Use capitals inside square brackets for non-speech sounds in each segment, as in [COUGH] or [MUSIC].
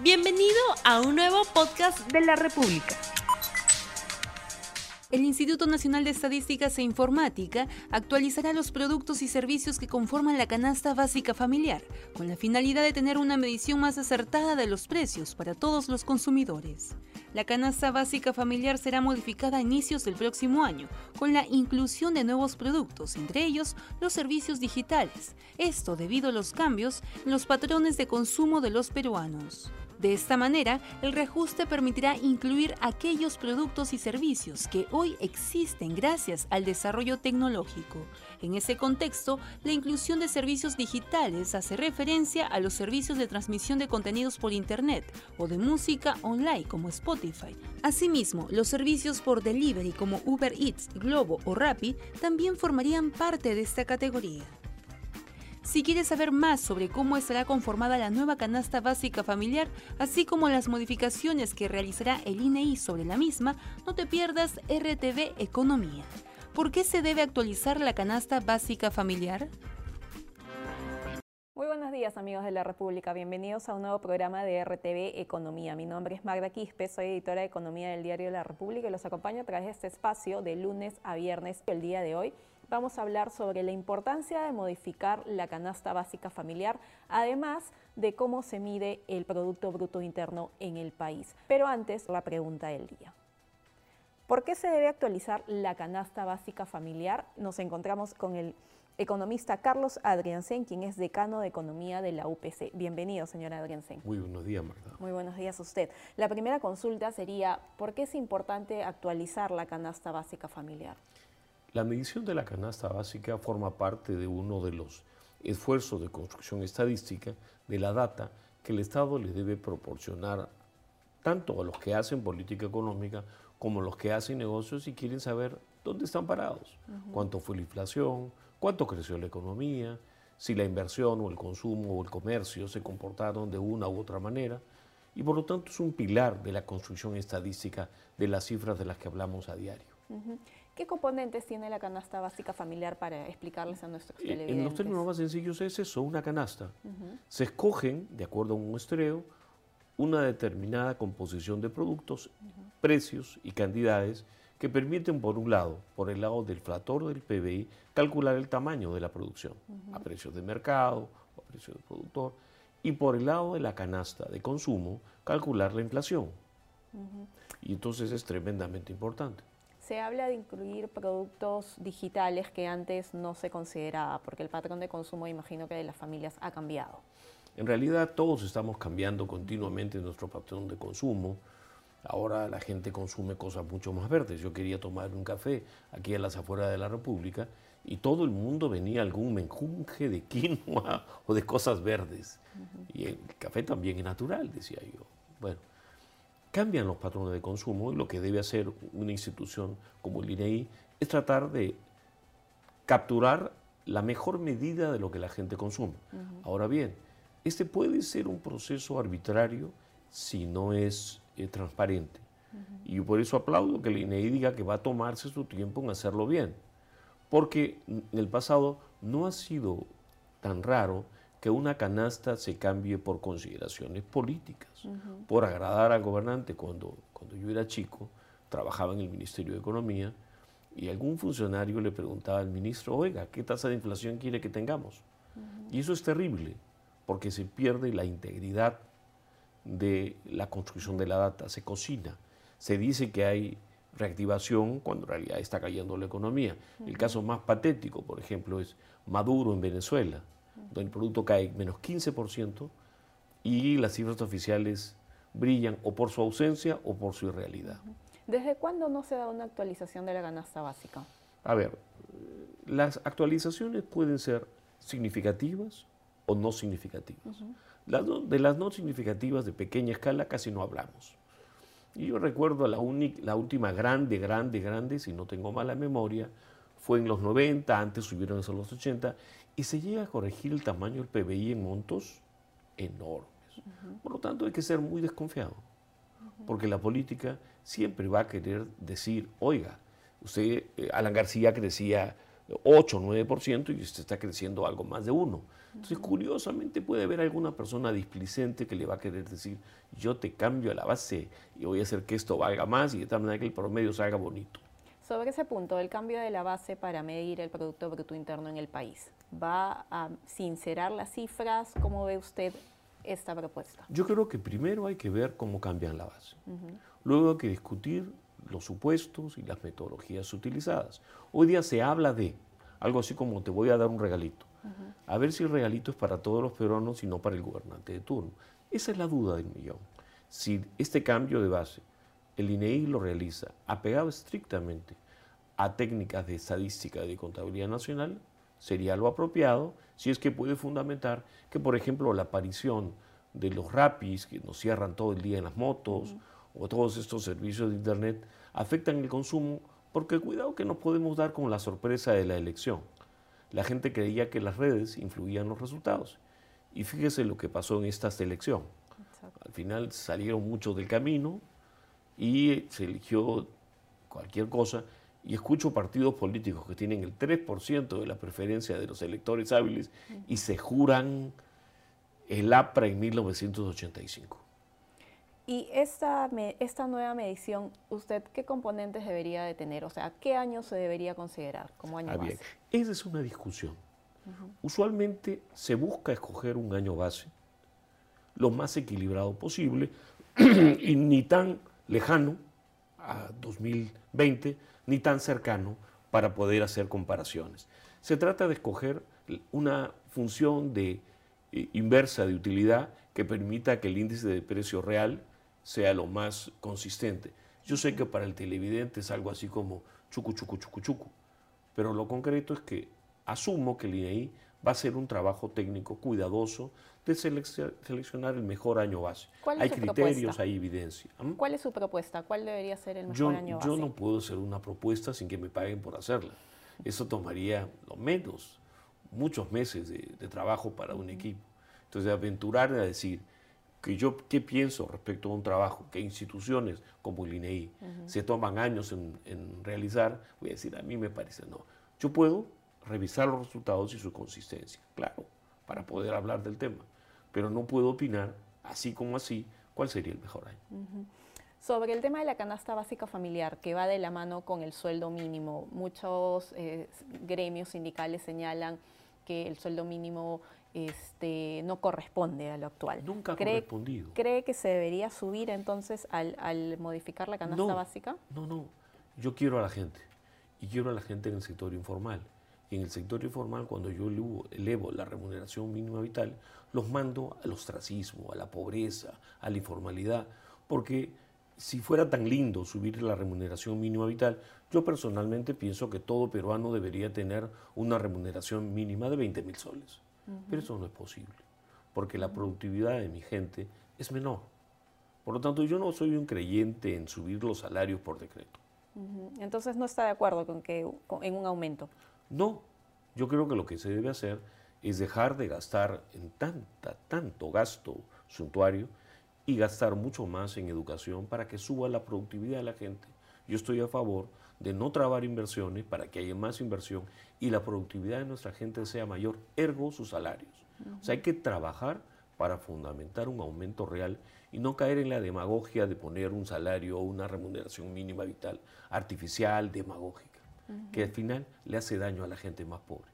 Bienvenido a un nuevo podcast de la República. El Instituto Nacional de Estadísticas e Informática actualizará los productos y servicios que conforman la canasta básica familiar, con la finalidad de tener una medición más acertada de los precios para todos los consumidores. La canasta básica familiar será modificada a inicios del próximo año, con la inclusión de nuevos productos, entre ellos los servicios digitales, esto debido a los cambios en los patrones de consumo de los peruanos. De esta manera, el reajuste permitirá incluir aquellos productos y servicios que hoy existen gracias al desarrollo tecnológico. En ese contexto, la inclusión de servicios digitales hace referencia a los servicios de transmisión de contenidos por Internet o de música online como Spotify. Asimismo, los servicios por delivery como Uber Eats, Globo o Rappi también formarían parte de esta categoría. Si quieres saber más sobre cómo estará conformada la nueva canasta básica familiar, así como las modificaciones que realizará el INEI e sobre la misma, no te pierdas RTV Economía. ¿Por qué se debe actualizar la canasta básica familiar? Muy buenos días amigos de la República, bienvenidos a un nuevo programa de RTV Economía. Mi nombre es Magda Quispe, soy editora de Economía del Diario la República y los acompaño a través de este espacio de lunes a viernes. El día de hoy vamos a hablar sobre la importancia de modificar la canasta básica familiar, además de cómo se mide el Producto Bruto Interno en el país. Pero antes, la pregunta del día. ¿Por qué se debe actualizar la canasta básica familiar? Nos encontramos con el economista Carlos Adriansen, quien es decano de Economía de la UPC. Bienvenido, señora Adriansen. Muy buenos días, Marta. Muy buenos días a usted. La primera consulta sería, ¿por qué es importante actualizar la canasta básica familiar? La medición de la canasta básica forma parte de uno de los esfuerzos de construcción estadística de la data que el Estado le debe proporcionar tanto a los que hacen política económica como a los que hacen negocios y quieren saber dónde están parados, cuánto fue la inflación, cuánto creció la economía, si la inversión o el consumo o el comercio se comportaron de una u otra manera. Y por lo tanto es un pilar de la construcción estadística de las cifras de las que hablamos a diario. ¿Qué componentes tiene la canasta básica familiar para explicarles a nuestros televidentes? En los términos más sencillos es eso, una canasta. Se escogen, de acuerdo a un muestreo, una determinada composición de productos, precios y cantidades que permiten, por un lado, por el lado del flator del PBI, calcular el tamaño de la producción a precios de mercado o a precios del productor, y por el lado de la canasta de consumo, calcular la inflación. Y entonces es tremendamente importante. Se habla de incluir productos digitales que antes no se consideraba, porque el patrón de consumo, imagino que de las familias ha cambiado. En realidad todos estamos cambiando continuamente nuestro patrón de consumo. Ahora la gente consume cosas mucho más verdes. Yo quería tomar un café aquí en las afueras de la República y todo el mundo venía algún menjunje de quinoa [LAUGHS] o de cosas verdes. Y el café también es natural, decía yo. Bueno, cambian los patrones de consumo y lo que debe hacer una institución como el INEI e es tratar de capturar la mejor medida de lo que la gente consume. Ahora bien, este puede ser un proceso arbitrario si no es eh, transparente. Y por eso aplaudo que el INEI e diga que va a tomarse su tiempo en hacerlo bien. Porque en el pasado no ha sido tan raro que una canasta se cambie por consideraciones políticas, por agradar al gobernante. Cuando, cuando yo era chico, trabajaba en el Ministerio de Economía y algún funcionario le preguntaba al ministro, oiga, ¿qué tasa de inflación quiere que tengamos? Y eso es terrible, porque se pierde la integridad de la construcción de la data, se cocina. Se dice que hay reactivación cuando en realidad está cayendo la economía. El caso más patético, por ejemplo, es Maduro en Venezuela el producto cae menos 15% y las cifras oficiales brillan o por su ausencia o por su irrealidad. ¿Desde cuándo no se da una actualización de la canasta básica? A ver, las actualizaciones pueden ser significativas o no significativas. de las no significativas de pequeña escala casi no hablamos. Y yo recuerdo la, la última grande, grande, grande, si no tengo mala memoria, fue en los 90, antes subieron a los 80, y se llega a corregir el tamaño del PBI en montos enormes. Por lo tanto, hay que ser muy desconfiado, porque la política siempre va a querer decir, oiga, usted, eh, Alan García, que decía 8 o 9% y usted está creciendo algo más de 1. Entonces, curiosamente puede haber alguna persona displicente que le va a querer decir, yo te cambio a la base y voy a hacer que esto valga más y de tal manera que el promedio salga bonito. Sobre ese punto, el cambio de la base para medir el Producto Bruto Interno en el país, ¿va a sincerar las cifras? ¿Cómo ve usted esta propuesta? Yo creo que primero hay que ver cómo cambian la base. Luego hay que discutir los supuestos y las metodologías utilizadas. Hoy día se habla de algo así como te voy a dar un regalito. A ver si el regalito es para todos los peruanos y no para el gobernante de turno. Esa es la duda del millón. Si este cambio de base el INEI lo realiza apegado estrictamente a técnicas de estadística y de contabilidad nacional, sería lo apropiado si es que puede fundamentar que, por ejemplo, la aparición de los rapis que nos cierran todo el día en las motos o todos estos servicios de Internet afectan el consumo porque cuidado que nos podemos dar con la sorpresa de la elección. La gente creía que las redes influían los resultados. Y fíjese lo que pasó en esta elección. Al final salieron muchos del camino y se eligió cualquier cosa. Y escucho partidos políticos que tienen el 3% de la preferencia de los electores hábiles y se juran el APRA en 1985. Y esta, esta nueva medición, ¿usted qué componentes debería de tener? O sea, ¿qué año se debería considerar como año ah, base? Esa es una discusión. Usualmente se busca escoger un año base lo más equilibrado posible [CLEARS THROAT] y ni tan lejano a 2020 ni tan cercano para poder hacer comparaciones. Se trata de escoger una función de eh, inversa de utilidad que permita que el índice de precio real sea lo más consistente. Yo sé que para el televidente es algo así como chucu, chucu, chucu, chucu, pero lo concreto es que asumo que el INEI va a hacer un trabajo técnico cuidadoso de seleccionar el mejor año base. hay criterios, hay evidencia. ¿Mm? ¿Cuál es su propuesta? ¿Cuál debería ser el mejor año base? Yo no puedo hacer una propuesta sin que me paguen por hacerla. Eso tomaría lo menos muchos meses de, de trabajo para un equipo. Entonces, aventurar a decir, que yo qué pienso respecto a un trabajo que instituciones como el INEI se toman años en, realizar, voy a decir, a mí me parece no. Yo puedo revisar los resultados y su consistencia, claro, para poder hablar del tema, pero no puedo opinar, así como así, cuál sería el mejor año. Sobre el tema de la canasta básica familiar, que va de la mano con el sueldo mínimo, muchos eh, gremios sindicales señalan que el sueldo mínimo este, no corresponde a lo actual. Nunca ha correspondido. ¿Cree que se debería subir entonces al, modificar la canasta básica? No, no. Yo quiero a la gente. Y quiero a la gente en el sector informal. Y en el sector informal, cuando yo elevo la remuneración mínima vital, los mando al ostracismo, a la pobreza, a la informalidad. Porque si fuera tan lindo subir la remuneración mínima vital, yo personalmente pienso que todo peruano debería tener una remuneración mínima de 20 mil soles. Pero eso no es posible, porque la productividad de mi gente es menor. Por lo tanto, yo no soy un creyente en subir los salarios por decreto. Entonces, ¿no está de acuerdo con que en un aumento? No, yo creo que lo que se debe hacer es dejar de gastar en tanta, tanto gasto suntuario y gastar mucho más en educación para que suba la productividad de la gente. Yo estoy a favor de no trabar inversiones para que haya más inversión y la productividad de nuestra gente sea mayor, ergo sus salarios. O sea, hay que trabajar para fundamentar un aumento real y no caer en la demagogia de poner un salario o una remuneración mínima vital artificial, demagógica, que al final le hace daño a la gente más pobre.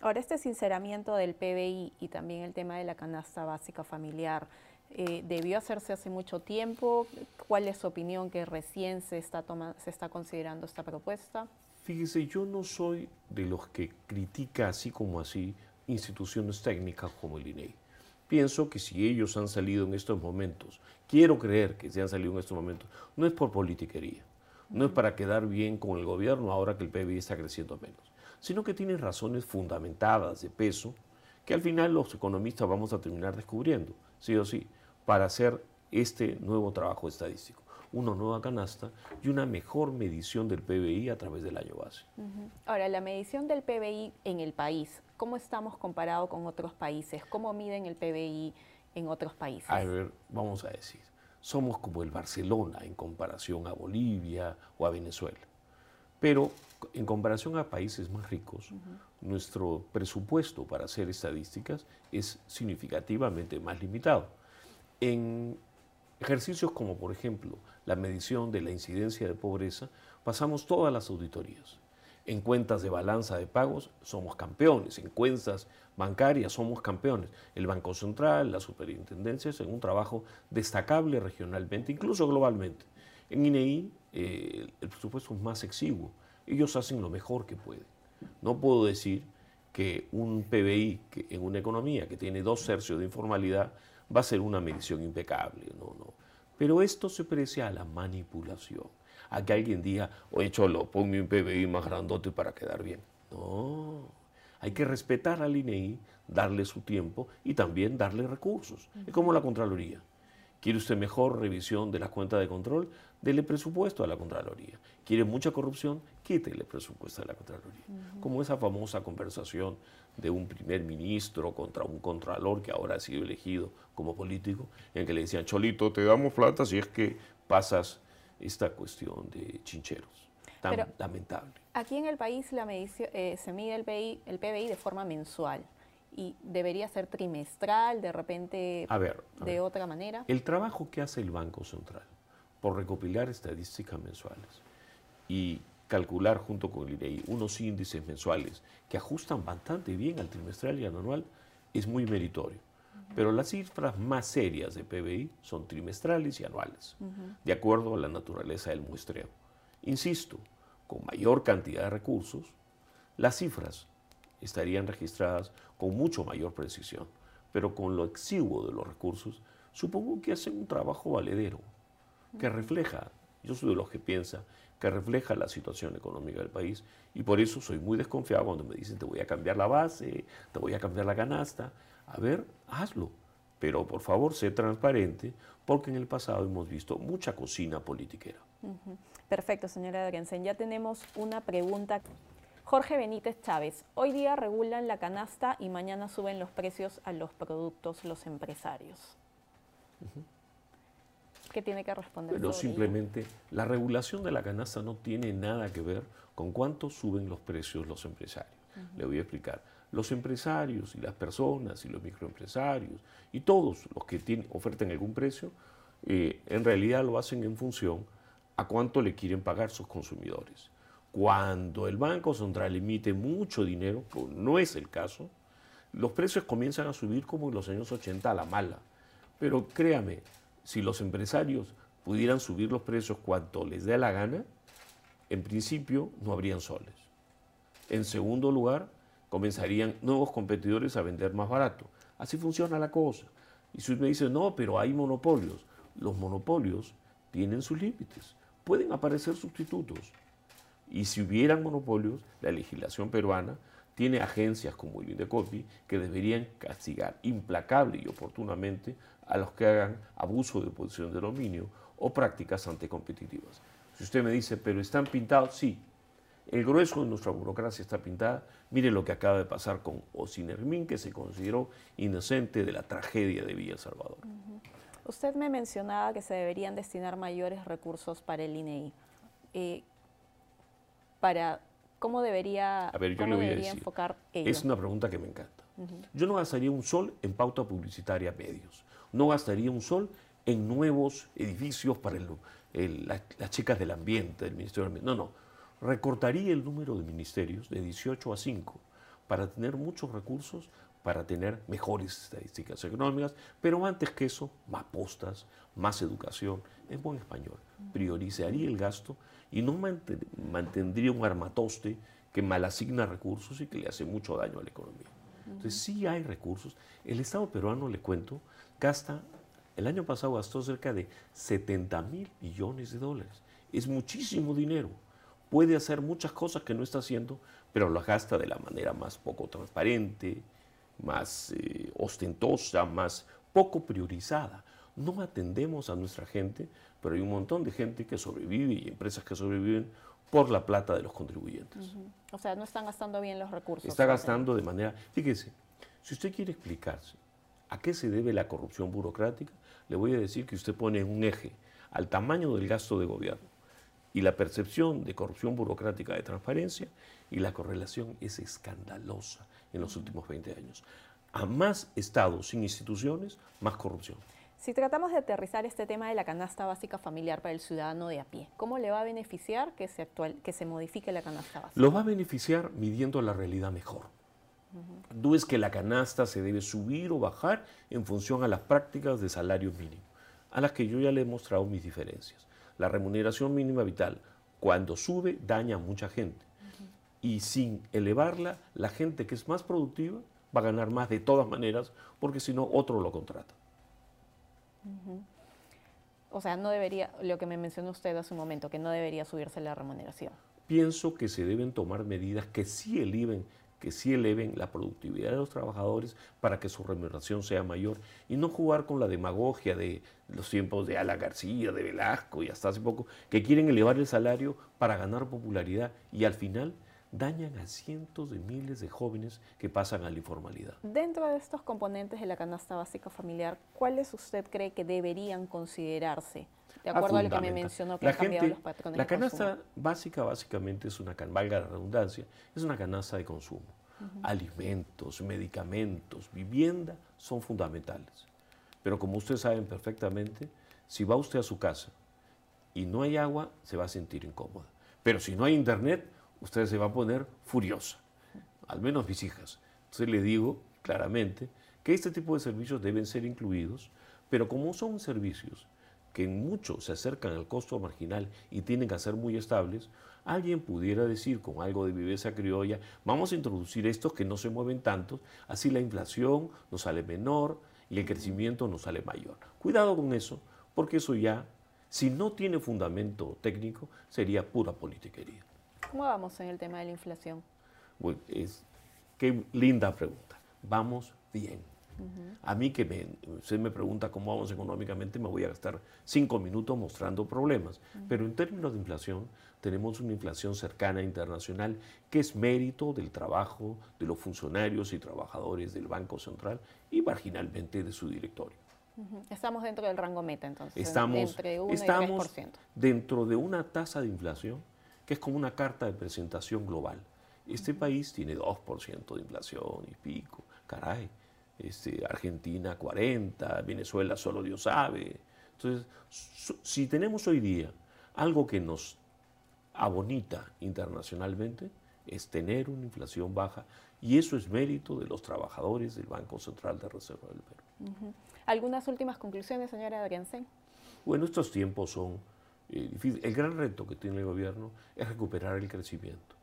Ahora, este sinceramiento del PBI y también el tema de la canasta básica familiar, eh, ¿debió hacerse hace mucho tiempo? ¿Cuál es su opinión que recién se está, se está considerando esta propuesta? Fíjese, yo no soy de los que critica así como así instituciones técnicas como el INEI. Pienso que si ellos han salido en estos momentos, quiero creer que se han salido en estos momentos, no es por politiquería, no es para quedar bien con el gobierno ahora que el PIB está creciendo menos, sino que tienen razones fundamentadas de peso que al final los economistas vamos a terminar descubriendo, sí o sí, para hacer este nuevo trabajo estadístico una nueva canasta y una mejor medición del PBI a través del año base. Ahora, la medición del PBI en el país, ¿cómo estamos comparados con otros países? ¿Cómo miden el PBI en otros países? A ver, vamos a decir, somos como el Barcelona en comparación a Bolivia o a Venezuela. Pero en comparación a países más ricos, nuestro presupuesto para hacer estadísticas es significativamente más limitado. En ejercicios como, por ejemplo, la medición de la incidencia de pobreza, pasamos todas las auditorías. En cuentas de balanza de pagos somos campeones, en cuentas bancarias somos campeones. El Banco Central, la Superintendencia, en un trabajo destacable regionalmente, incluso globalmente. En INEI eh, el presupuesto es más exiguo. Ellos hacen lo mejor que pueden. No puedo decir que un PBI en una economía que tiene dos tercios de informalidad va a ser una medición impecable. No, no. Pero esto se precia a la manipulación a que alguien diga, oye Cholo, ponme un PBI más grandote para quedar bien. No, hay que respetar al INEI, darle su tiempo y también darle recursos. Es como la Contraloría. ¿Quiere usted mejor revisión de las cuentas de control? Dele presupuesto a la Contraloría. ¿Quiere mucha corrupción? Quítele presupuesto a la Contraloría. Como esa famosa conversación de un primer ministro contra un contralor que ahora ha sido elegido como político, en que le decían, Cholito, te damos plata si es que pasas esta cuestión de chincheros. Tan lamentable. Aquí en el país la eh, se mide el PBI, el PBI de forma mensual y debería ser trimestral, de repente de otra manera. El trabajo que hace el Banco Central por recopilar estadísticas mensuales y calcular junto con el INEI unos índices mensuales que ajustan bastante bien al trimestral y al anual es muy meritorio. Pero las cifras más serias de PBI son trimestrales y anuales, de acuerdo a la naturaleza del muestreo. Insisto, con mayor cantidad de recursos, las cifras estarían registradas con mucho mayor precisión, pero con lo exiguo de los recursos, supongo que hacen un trabajo valedero, que refleja, yo soy de los que piensa, que refleja la situación económica del país y por eso soy muy desconfiado cuando me dicen te voy a cambiar la base, te voy a cambiar la canasta, a ver, hazlo. Pero por favor, sé transparente, porque en el pasado hemos visto mucha cocina politiquera. Perfecto, señora Adriansen. Ya tenemos una pregunta. Jorge Benítez Chávez, hoy día regulan la canasta y mañana suben los precios a los productos los empresarios. ¿Qué tiene que responder? Pero simplemente la regulación de la canasta no tiene nada que ver con cuánto suben los precios los empresarios. Le voy a explicar los empresarios y las personas y los microempresarios y todos los que tienen, ofertan algún precio, eh, en realidad lo hacen en función a cuánto le quieren pagar sus consumidores. Cuando el Banco Central emite mucho dinero, que no es el caso, los precios comienzan a subir como en los años 80 a la mala. Pero créame, si los empresarios pudieran subir los precios cuanto les dé la gana, en principio no habrían soles. En segundo lugar, comenzarían nuevos competidores a vender más barato. Así funciona la cosa. Y si me dice, no, pero hay monopolios. Los monopolios tienen sus límites. Pueden aparecer sustitutos. Y si hubieran monopolios, la legislación peruana tiene agencias como el INDECOPI que deberían castigar implacable y oportunamente a los que hagan abuso de posición de dominio o prácticas anticompetitivas. Si usted me dice, pero están pintados, sí, el grueso de nuestra burocracia está pintada. Mire lo que acaba de pasar con Osinermín, que se consideró inocente de la tragedia de Villa Salvador. Usted me mencionaba que se deberían destinar mayores recursos para el INEI. Eh, para, ¿Cómo debería, a ver, yo le voy a decir, enfocar ello? Es una pregunta que me encanta. Yo no gastaría un sol en pauta publicitaria medios. No gastaría un sol en nuevos edificios para las chicas del ambiente, del Ministerio del Ambiente. No, no recortaría el número de ministerios de 18 a 5 para tener muchos recursos, para tener mejores estadísticas económicas, pero antes que eso, más postas, más educación, en buen español. Priorizaría el gasto y no mantendría un armatoste que malasigna recursos y que le hace mucho daño a la economía. Entonces sí hay recursos. El Estado peruano, le cuento, gasta, el año pasado gastó cerca de 70 mil millones de dólares. Es muchísimo dinero puede hacer muchas cosas que no está haciendo, pero las gasta de la manera más poco transparente, más eh, ostentosa, más poco priorizada. No atendemos a nuestra gente, pero hay un montón de gente que sobrevive y empresas que sobreviven por la plata de los contribuyentes. O sea, no están gastando bien los recursos. Está gastando de manera... Fíjese, si usted quiere explicarse a qué se debe la corrupción burocrática, le voy a decir que usted pone un eje al tamaño del gasto de gobierno y la percepción de corrupción burocrática de transparencia y la correlación es escandalosa en los últimos 20 años. A más estados sin instituciones, más corrupción. Si tratamos de aterrizar este tema de la canasta básica familiar para el ciudadano de a pie, ¿cómo le va a beneficiar que se, actual, que se modifique la canasta básica? Lo va a beneficiar midiendo la realidad mejor. No es que la canasta se debe subir o bajar en función a las prácticas de salario mínimo, a las que yo ya le he mostrado mis diferencias. La remuneración mínima vital, cuando sube, daña a mucha gente. Y sin elevarla, la gente que es más productiva va a ganar más de todas maneras, porque si no, otro lo contrata. O sea, no debería, lo que me mencionó usted hace un momento, que no debería subirse la remuneración. Pienso que se deben tomar medidas que sí eleven que sí eleven la productividad de los trabajadores para que su remuneración sea mayor y no jugar con la demagogia de los tiempos de Ala García, de Velasco y hasta hace poco, que quieren elevar el salario para ganar popularidad y al final dañan a cientos de miles de jóvenes que pasan a la informalidad. Dentro de estos componentes de la canasta básica familiar, ¿cuáles usted cree que deberían considerarse? De acuerdo a lo que me mencionó que han cambiado los patrones. La canasta básica básicamente es una, valga la redundancia, es una canasta de consumo. Alimentos, medicamentos, vivienda son fundamentales. Pero como ustedes saben perfectamente, si va usted a su casa y no hay agua, se va a sentir incómoda. Pero si no hay internet, usted se va a poner furiosa, al menos mis hijas. Entonces le digo claramente que este tipo de servicios deben ser incluidos, pero como son servicios que en mucho se acercan al costo marginal y tienen que ser muy estables, alguien pudiera decir con algo de viveza criolla, vamos a introducir estos que no se mueven tanto, así la inflación nos sale menor y el crecimiento nos sale mayor. Cuidado con eso, porque eso ya, si no tiene fundamento técnico, sería pura politiquería. ¿Cómo vamos en el tema de la inflación? Bueno, es, qué linda pregunta. Vamos bien. A mí que me, usted me pregunta cómo vamos económicamente, me voy a gastar cinco minutos mostrando problemas. Pero en términos de inflación, tenemos una inflación cercana internacional que es mérito del trabajo de los funcionarios y trabajadores del Banco Central y marginalmente de su directorio. Estamos dentro del rango meta, entonces. Estamos, entre 1 estamos y 3%. dentro de una tasa de inflación que es como una carta de presentación global. Este país tiene 2% de inflación y pico, caray. Este, Argentina 40, Venezuela solo Dios sabe. Entonces, si tenemos hoy día algo que nos abonita internacionalmente, es tener una inflación baja y eso es mérito de los trabajadores del Banco Central de Reserva del Perú. ¿Algunas últimas conclusiones, señora Adriansen? Bueno, estos tiempos son eh, difíciles. El gran reto que tiene el gobierno es recuperar el crecimiento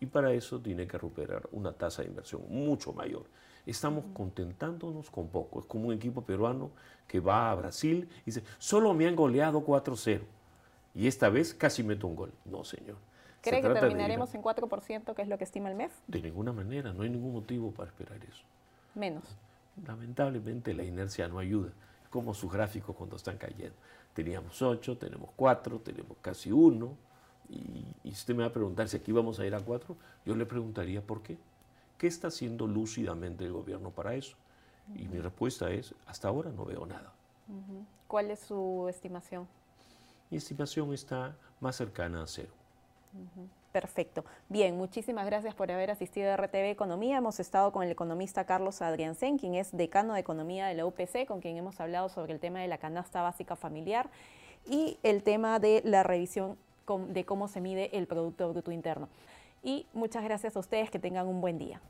y para eso tiene que recuperar una tasa de inversión mucho mayor. Estamos contentándonos con poco. Es como un equipo peruano que va a Brasil y dice, solo me han goleado 4-0 y esta vez casi meto un gol. No, señor. ¿Cree que terminaremos en 4%, que es lo que estima el MEF? De ninguna manera, no hay ningún motivo para esperar eso. Menos. Lamentablemente la inercia no ayuda, como sus gráficos cuando están cayendo. Teníamos 8, tenemos 4, tenemos casi 1, y, y usted me va a preguntar si aquí vamos a ir a 4, yo le preguntaría por qué. ¿Qué está haciendo lúcidamente el gobierno para eso? Y mi respuesta es, hasta ahora no veo nada. ¿Cuál es su estimación? Mi estimación está más cercana a cero. Perfecto. Bien, muchísimas gracias por haber asistido a RTV Economía. Hemos estado con el economista Carlos Adriansen, quien es decano de Economía de la UPC, con quien hemos hablado sobre el tema de la canasta básica familiar y el tema de la revisión de cómo se mide el Producto Bruto Interno y muchas gracias a ustedes, que tengan un buen día.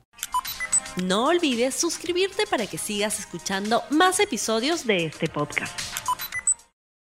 No olvides suscribirte para que sigas escuchando más episodios de este podcast.